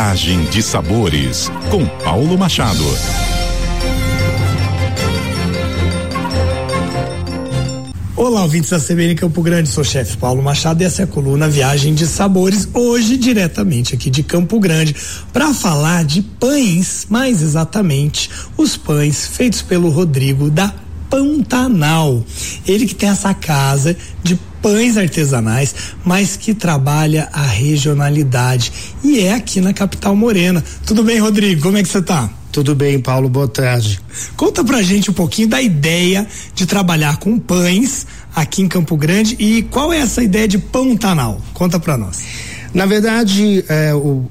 Viagem de Sabores, com Paulo Machado. Olá, ouvintes da CBN Campo Grande, sou o chefe Paulo Machado e essa é a coluna Viagem de Sabores, hoje diretamente aqui de Campo Grande, para falar de pães, mais exatamente os pães feitos pelo Rodrigo da Pantanal. Ele que tem essa casa de pães artesanais, mas que trabalha a regionalidade e é aqui na capital morena. Tudo bem, Rodrigo? Como é que você tá? Tudo bem, Paulo, boa tarde. Conta pra gente um pouquinho da ideia de trabalhar com pães aqui em Campo Grande e qual é essa ideia de Pantanal? Conta pra nós. Na verdade, é, o,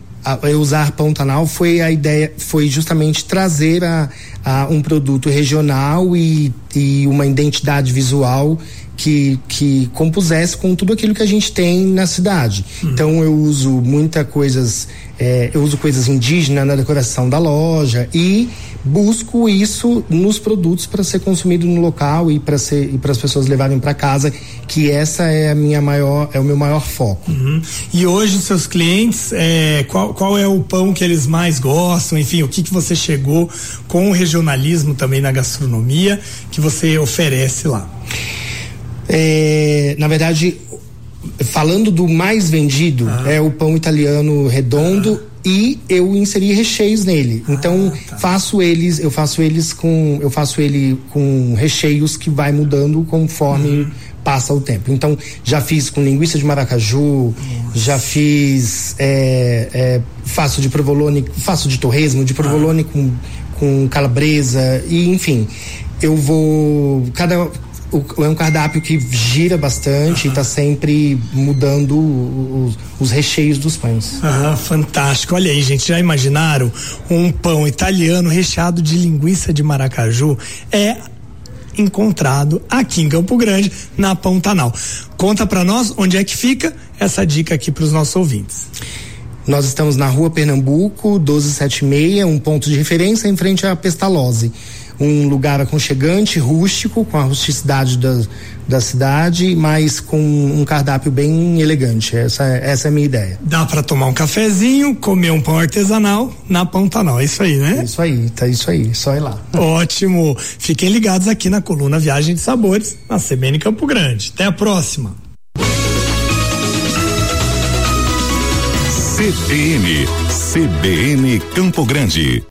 usar Pantanal foi a ideia, foi justamente trazer a, a um produto regional e, e uma identidade visual que, que compusesse com tudo aquilo que a gente tem na cidade. Uhum. Então eu uso muita coisas, é, eu uso coisas indígenas na decoração da loja e busco isso nos produtos para ser consumido no local e para ser e para as pessoas levarem para casa, que essa é a minha maior é o meu maior foco. Uhum. E hoje os seus clientes, é, qual, qual é o pão que eles mais gostam? Enfim, o que que você chegou com o regionalismo também na gastronomia que você oferece lá? É, na verdade, falando do mais vendido, ah. é o pão italiano redondo. E eu inseri recheios nele. Ah, então tá. faço eles, eu faço eles com, eu faço ele com recheios que vai mudando conforme uhum. passa o tempo. Então já fiz com linguiça de maracaju, Nossa. já fiz, é, é, faço de provolone, faço de torresmo, de provolone ah. com com calabresa e enfim eu vou cada o, é um cardápio que gira bastante e está sempre mudando os, os, recheios dos pães. Ah, fantástico. Olha aí, gente, já imaginaram um pão italiano recheado de linguiça de maracaju? É encontrado aqui em Campo Grande, na Pantanal. Conta para nós onde é que fica essa dica aqui para os nossos ouvintes. Nós estamos na rua Pernambuco, 1276, um ponto de referência em frente à Pestalozzi um lugar aconchegante, rústico, com a rusticidade da, da cidade, mas com um cardápio bem elegante. Essa, essa é a minha ideia. Dá para tomar um cafezinho, comer um pão artesanal na Pantanal, é isso aí, né? Isso aí, tá isso aí, só ir lá. Ótimo. Fiquem ligados aqui na coluna Viagem de Sabores, na CBN Campo Grande. Até a próxima. CBN, CBN Campo Grande.